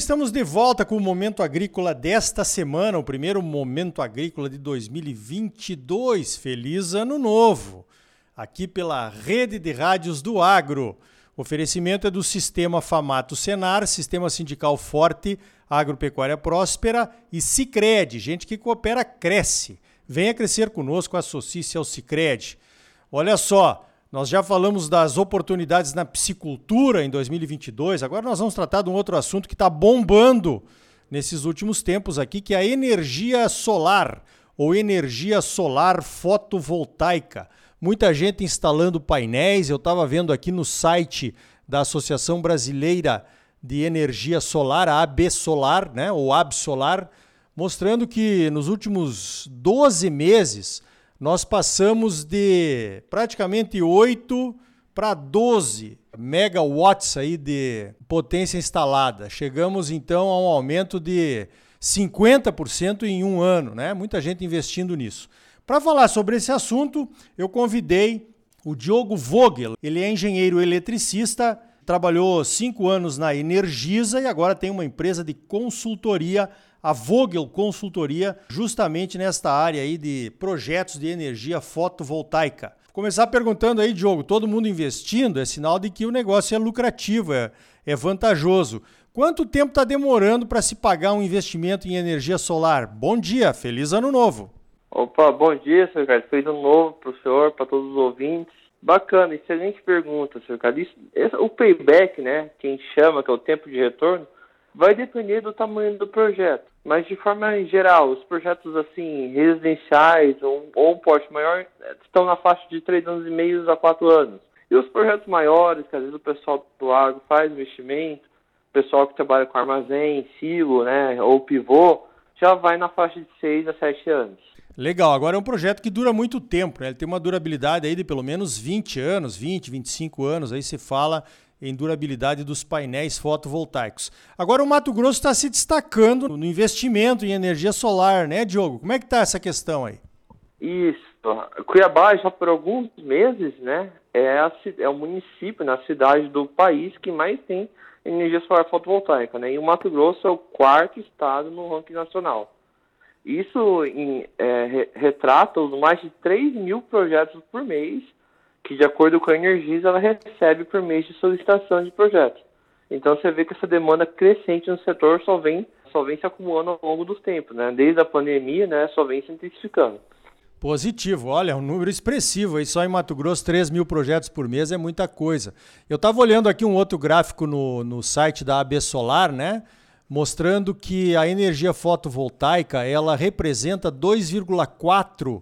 estamos de volta com o Momento Agrícola desta semana, o primeiro Momento Agrícola de 2022. Feliz Ano Novo! Aqui pela Rede de Rádios do Agro. O oferecimento é do Sistema Famato Senar, Sistema Sindical Forte, Agropecuária Próspera e Cicred. Gente que coopera, cresce. Venha crescer conosco, associe-se ao Cicred. Olha só, nós já falamos das oportunidades na piscicultura em 2022. Agora nós vamos tratar de um outro assunto que está bombando nesses últimos tempos aqui, que é a energia solar ou energia solar fotovoltaica. Muita gente instalando painéis. Eu estava vendo aqui no site da Associação Brasileira de Energia Solar, a AB Solar, né, ou AB Solar, mostrando que nos últimos 12 meses nós passamos de praticamente 8 para 12 megawatts aí de potência instalada. Chegamos então a um aumento de 50% em um ano, né? Muita gente investindo nisso. Para falar sobre esse assunto, eu convidei o Diogo Vogel. Ele é engenheiro eletricista, trabalhou cinco anos na Energisa e agora tem uma empresa de consultoria a Vogel Consultoria, justamente nesta área aí de projetos de energia fotovoltaica. Vou começar perguntando aí, Diogo, todo mundo investindo é sinal de que o negócio é lucrativo, é, é vantajoso. Quanto tempo está demorando para se pagar um investimento em energia solar? Bom dia, feliz ano novo. Opa, bom dia, senhor Ricardo. Feliz ano novo para o senhor, para todos os ouvintes. Bacana, excelente pergunta, senhor Ricardo. Isso, esse, o payback, né, que a gente chama, que é o tempo de retorno, vai depender do tamanho do projeto. Mas de forma geral, os projetos assim residenciais ou, ou um porte maior estão na faixa de 3 anos e meio a 4 anos. E os projetos maiores, que às vezes o pessoal do agro faz investimento, o pessoal que trabalha com armazém, silo, né, ou pivô, já vai na faixa de 6 a 7 anos. Legal, agora é um projeto que dura muito tempo, né? Ele tem uma durabilidade aí de pelo menos 20 anos, 20, 25 anos, aí se fala em durabilidade dos painéis fotovoltaicos. Agora o Mato Grosso está se destacando no investimento em energia solar, né, Diogo? Como é que está essa questão aí? Isso. Cuiabá já por alguns meses, né, é, a, é o município na cidade do país que mais tem energia solar fotovoltaica, né? E o Mato Grosso é o quarto estado no ranking nacional. Isso em, é, retrata os mais de 3 mil projetos por mês que de acordo com a Energisa ela recebe por mês de solicitação de projetos. Então você vê que essa demanda crescente no setor só vem, só vem se acumulando ao longo dos tempos, né? Desde a pandemia, né, só vem se intensificando. Positivo, olha, um número expressivo aí, só em Mato Grosso, 3 mil projetos por mês é muita coisa. Eu estava olhando aqui um outro gráfico no, no site da AB Solar, né? Mostrando que a energia fotovoltaica ela representa 2,4%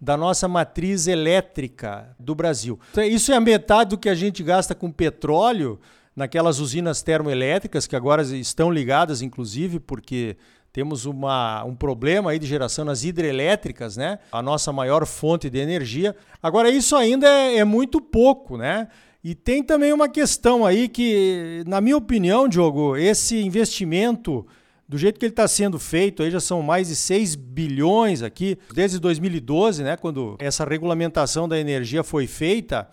da nossa matriz elétrica do Brasil. Então, isso é metade do que a gente gasta com petróleo naquelas usinas termoelétricas que agora estão ligadas, inclusive, porque temos uma, um problema aí de geração nas hidrelétricas, né? A nossa maior fonte de energia. Agora, isso ainda é, é muito pouco, né? E tem também uma questão aí que, na minha opinião, Diogo, esse investimento do jeito que ele está sendo feito, aí já são mais de 6 bilhões aqui, desde 2012, né, quando essa regulamentação da energia foi feita,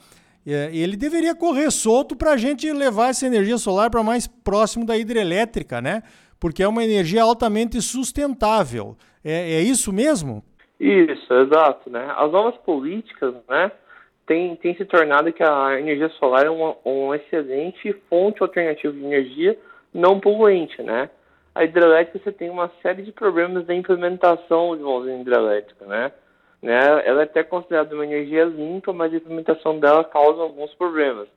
é, ele deveria correr solto para a gente levar essa energia solar para mais próximo da hidrelétrica, né? Porque é uma energia altamente sustentável. É, é isso mesmo? Isso, exato. Né? As novas políticas né, têm, têm se tornado que a energia solar é uma, uma excelente fonte alternativa de energia não poluente, né? A hidrelétrica você tem uma série de problemas da implementação de uma usina hidrelétrica, né? né? Ela é até considerada uma energia limpa, mas a implementação dela causa alguns problemas.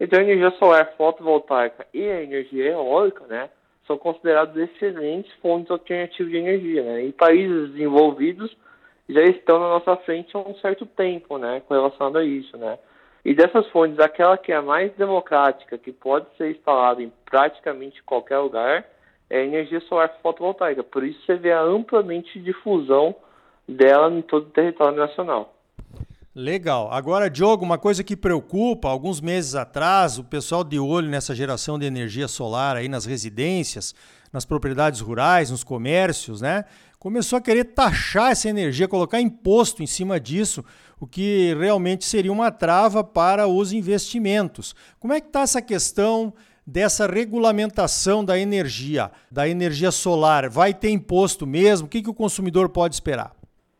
Então a energia solar fotovoltaica e a energia eólica, né, são considerados excelentes fontes alternativas de energia, né? E países desenvolvidos já estão na nossa frente há um certo tempo, né, relação a isso, né? E dessas fontes, aquela que é a mais democrática, que pode ser instalada em praticamente qualquer lugar, é energia solar fotovoltaica. Por isso você vê a amplamente difusão dela em todo o território nacional. Legal. Agora, Diogo, uma coisa que preocupa, alguns meses atrás, o pessoal de olho nessa geração de energia solar aí nas residências, nas propriedades rurais, nos comércios, né? Começou a querer taxar essa energia, colocar imposto em cima disso, o que realmente seria uma trava para os investimentos. Como é que está essa questão dessa regulamentação da energia, da energia solar? Vai ter imposto mesmo? O que, que o consumidor pode esperar?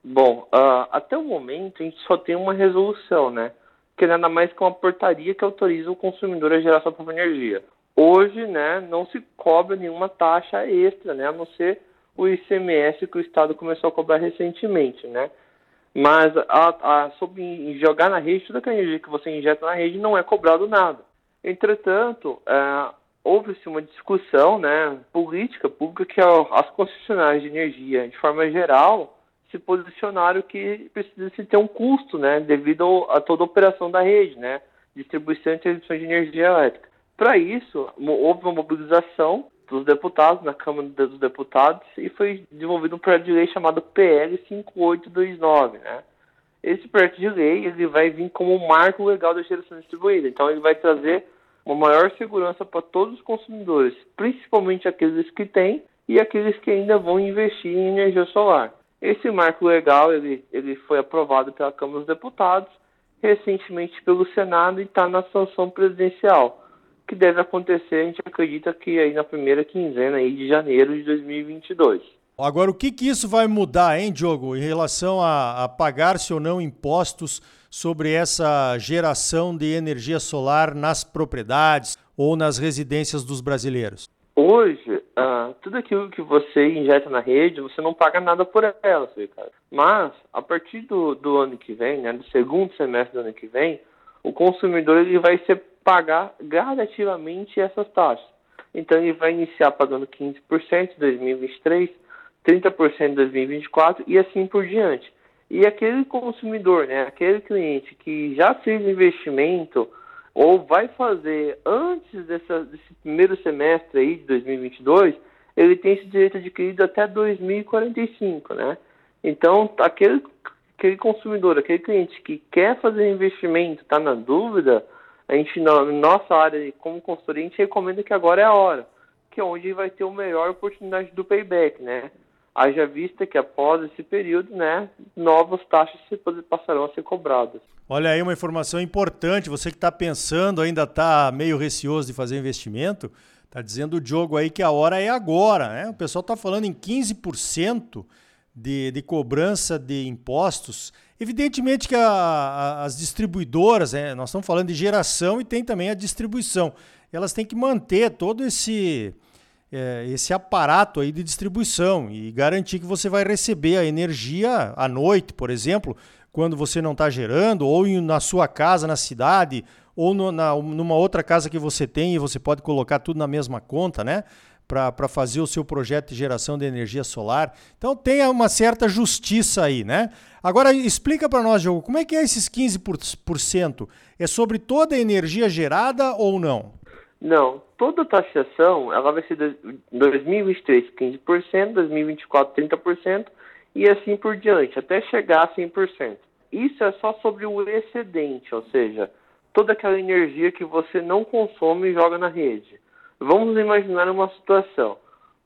Bom, uh, até o momento a gente só tem uma resolução, né? Que é nada mais que uma portaria que autoriza o consumidor a gerar sua própria energia. Hoje, né, não se cobra nenhuma taxa extra, né, a não ser o ICMS que o Estado começou a cobrar recentemente, né? Mas a, a, sobre jogar na rede, toda a energia que você injeta na rede não é cobrado nada. Entretanto, é, houve-se uma discussão né, política pública que as concessionárias de energia, de forma geral, se posicionaram que precisa se ter um custo né, devido a toda a operação da rede, né, distribuição e transmissão de energia elétrica. Para isso, houve uma mobilização dos deputados, na Câmara dos Deputados, e foi desenvolvido um projeto de lei chamado PL 5829, né? Esse projeto de lei ele vai vir como um marco legal da geração distribuída. Então ele vai trazer uma maior segurança para todos os consumidores, principalmente aqueles que têm e aqueles que ainda vão investir em energia solar. Esse marco legal ele, ele foi aprovado pela Câmara dos Deputados, recentemente pelo Senado e está na sanção presidencial que deve acontecer, a gente acredita que aí na primeira quinzena aí de janeiro de 2022. Agora, o que, que isso vai mudar, hein, Diogo, em relação a, a pagar-se ou não impostos sobre essa geração de energia solar nas propriedades ou nas residências dos brasileiros? Hoje, uh, tudo aquilo que você injeta na rede, você não paga nada por ela, Ricardo. Mas, a partir do, do ano que vem, né, do segundo semestre do ano que vem, o consumidor ele vai ser pagar gradativamente essas taxas. Então ele vai iniciar pagando 15% em 2023, 30% em 2024 e assim por diante. E aquele consumidor, né, aquele cliente que já fez investimento ou vai fazer antes dessa, desse primeiro semestre aí de 2022, ele tem esse direito adquirido até 2045, né? Então, aquele, aquele consumidor, aquele cliente que quer fazer investimento, está na dúvida, a gente, na nossa área, como consultoria, a gente recomenda que agora é a hora, que é onde vai ter a melhor oportunidade do payback, né? Haja vista que após esse período, né, novas taxas passarão a ser cobradas. Olha aí uma informação importante, você que está pensando, ainda está meio receoso de fazer investimento, está dizendo o Diogo aí que a hora é agora, né? O pessoal está falando em 15% de, de cobrança de impostos Evidentemente que a, a, as distribuidoras, né, nós estamos falando de geração e tem também a distribuição, elas têm que manter todo esse, é, esse aparato aí de distribuição e garantir que você vai receber a energia à noite, por exemplo, quando você não está gerando, ou na sua casa, na cidade, ou no, na, numa outra casa que você tem e você pode colocar tudo na mesma conta, né? para fazer o seu projeto de geração de energia solar. Então tem uma certa justiça aí, né? Agora explica para nós, Diogo, como é que é esses 15%? É sobre toda a energia gerada ou não? Não, toda taxação ela vai ser em 2023 15%, 2024 30% e assim por diante, até chegar a 100%. Isso é só sobre o excedente, ou seja, toda aquela energia que você não consome e joga na rede. Vamos imaginar uma situação,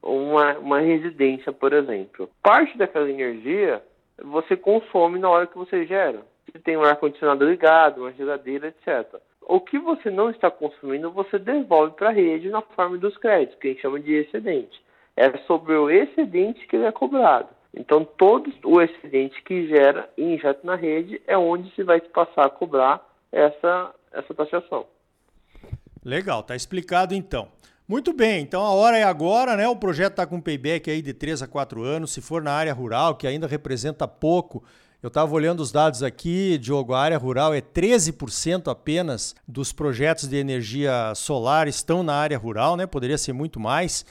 uma, uma residência, por exemplo. Parte daquela energia você consome na hora que você gera. Se tem um ar-condicionado ligado, uma geladeira, etc. O que você não está consumindo, você devolve para a rede na forma dos créditos, que a gente chama de excedente. É sobre o excedente que ele é cobrado. Então, todo o excedente que gera e injeta na rede é onde se vai passar a cobrar essa, essa taxação. Legal, tá explicado então. Muito bem, então a hora é agora, né? O projeto está com payback aí de 3 a 4 anos. Se for na área rural, que ainda representa pouco, eu estava olhando os dados aqui, Diogo, a área rural é 13% apenas dos projetos de energia solar estão na área rural, né? Poderia ser muito mais.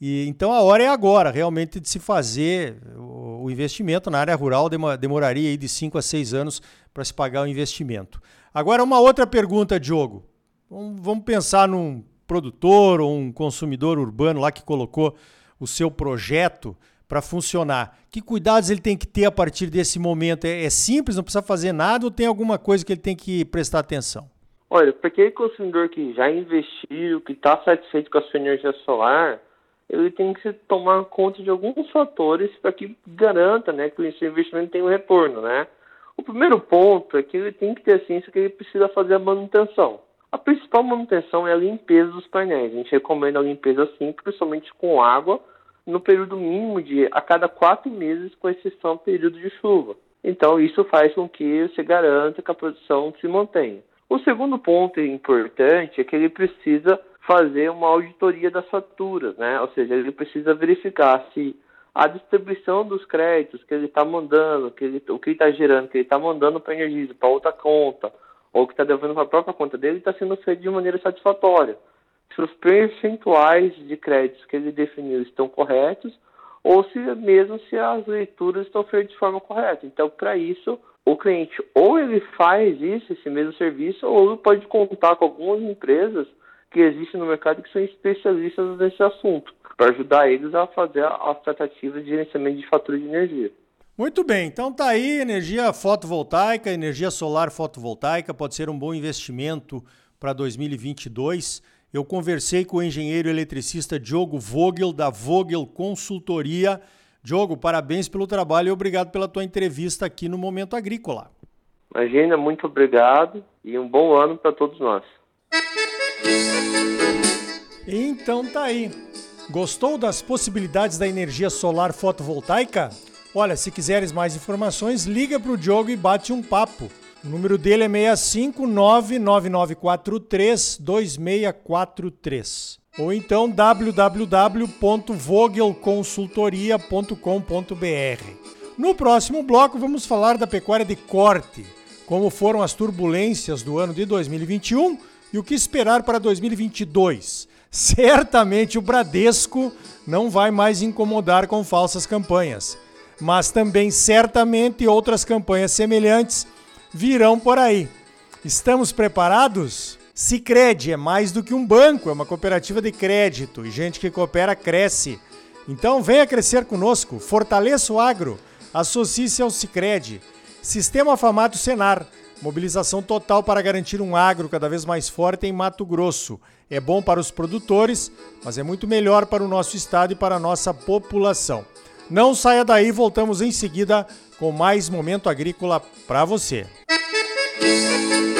E então a hora é agora, realmente, de se fazer o, investimento na área rural. Demoraria de 5 a 6 anos para se pagar o investimento. Agora, uma outra pergunta, Diogo. Vamos pensar num produtor ou um consumidor urbano lá que colocou o seu projeto para funcionar. Que cuidados ele tem que ter a partir desse momento? É, é, simples, não precisa fazer nada ou tem alguma coisa que ele tem que prestar atenção? Olha, para aquele consumidor que já investiu, que está satisfeito com a sua energia solar, ele tem que tomar conta de alguns fatores para que garanta né, que o seu investimento tenha um retorno. Né? O primeiro ponto é que ele tem que ter ciência que ele precisa fazer a manutenção. A principal manutenção é a limpeza dos painéis. A gente recomenda a limpeza simples, principalmente com água, no período mínimo de a cada quatro meses, com exceção do período de chuva. Então, isso faz com que você garanta que a produção se mantenha. O segundo ponto importante é que ele precisa fazer uma auditoria das faturas, né? Ou seja, ele precisa verificar se a distribuição dos créditos que ele está mandando, que ele, o que está gerando, que ele está mandando para a Energisa, para outra conta, ou que está devendo para a própria conta dele, está sendo feito de maneira satisfatória. Se os percentuais de créditos que ele definiu estão corretos, ou se mesmo se as leituras estão feitas de forma correta. Então, para isso, o cliente ou ele faz isso, esse mesmo serviço, ou ele pode contar com algumas empresas que existem no mercado que são especialistas nesse assunto, para ajudar eles a fazer as tratativas de gerenciamento de fatura de energia. Muito bem, então tá aí energia fotovoltaica, energia solar fotovoltaica, pode ser um bom investimento para 2022. Eu conversei com o engenheiro eletricista Diogo Vogel, da Vogel Consultoria. Diogo, parabéns pelo trabalho e obrigado pela tua entrevista aqui no Momento Agrícola. Imagina, muito obrigado e um bom ano para todos nós. Então tá aí. Gostou das possibilidades da energia solar fotovoltaica? Olha, se quiseres mais informações, liga para o Diogo e bate um papo. O número dele é 65999432643. Ou então www.vogelconsultoria.com.br. No próximo bloco vamos falar da pecuária de corte, como foram as turbulências do ano de 2021 e o que esperar para 2022. Certamente o Bradesco não vai mais incomodar com falsas campanhas, mas também certamente outras campanhas semelhantes virão por aí. Estamos preparados? Sicredi é mais do que um banco, é uma cooperativa de crédito e gente que coopera cresce. Então venha crescer conosco, fortaleça o agro, associe-se ao Sicredi. Sistema Famato Senar, mobilização total para garantir um agro cada vez mais forte em Mato Grosso. É bom para os produtores, mas é muito melhor para o nosso estado e para a nossa população. Não saia daí, voltamos em seguida com mais momento agrícola para você. Música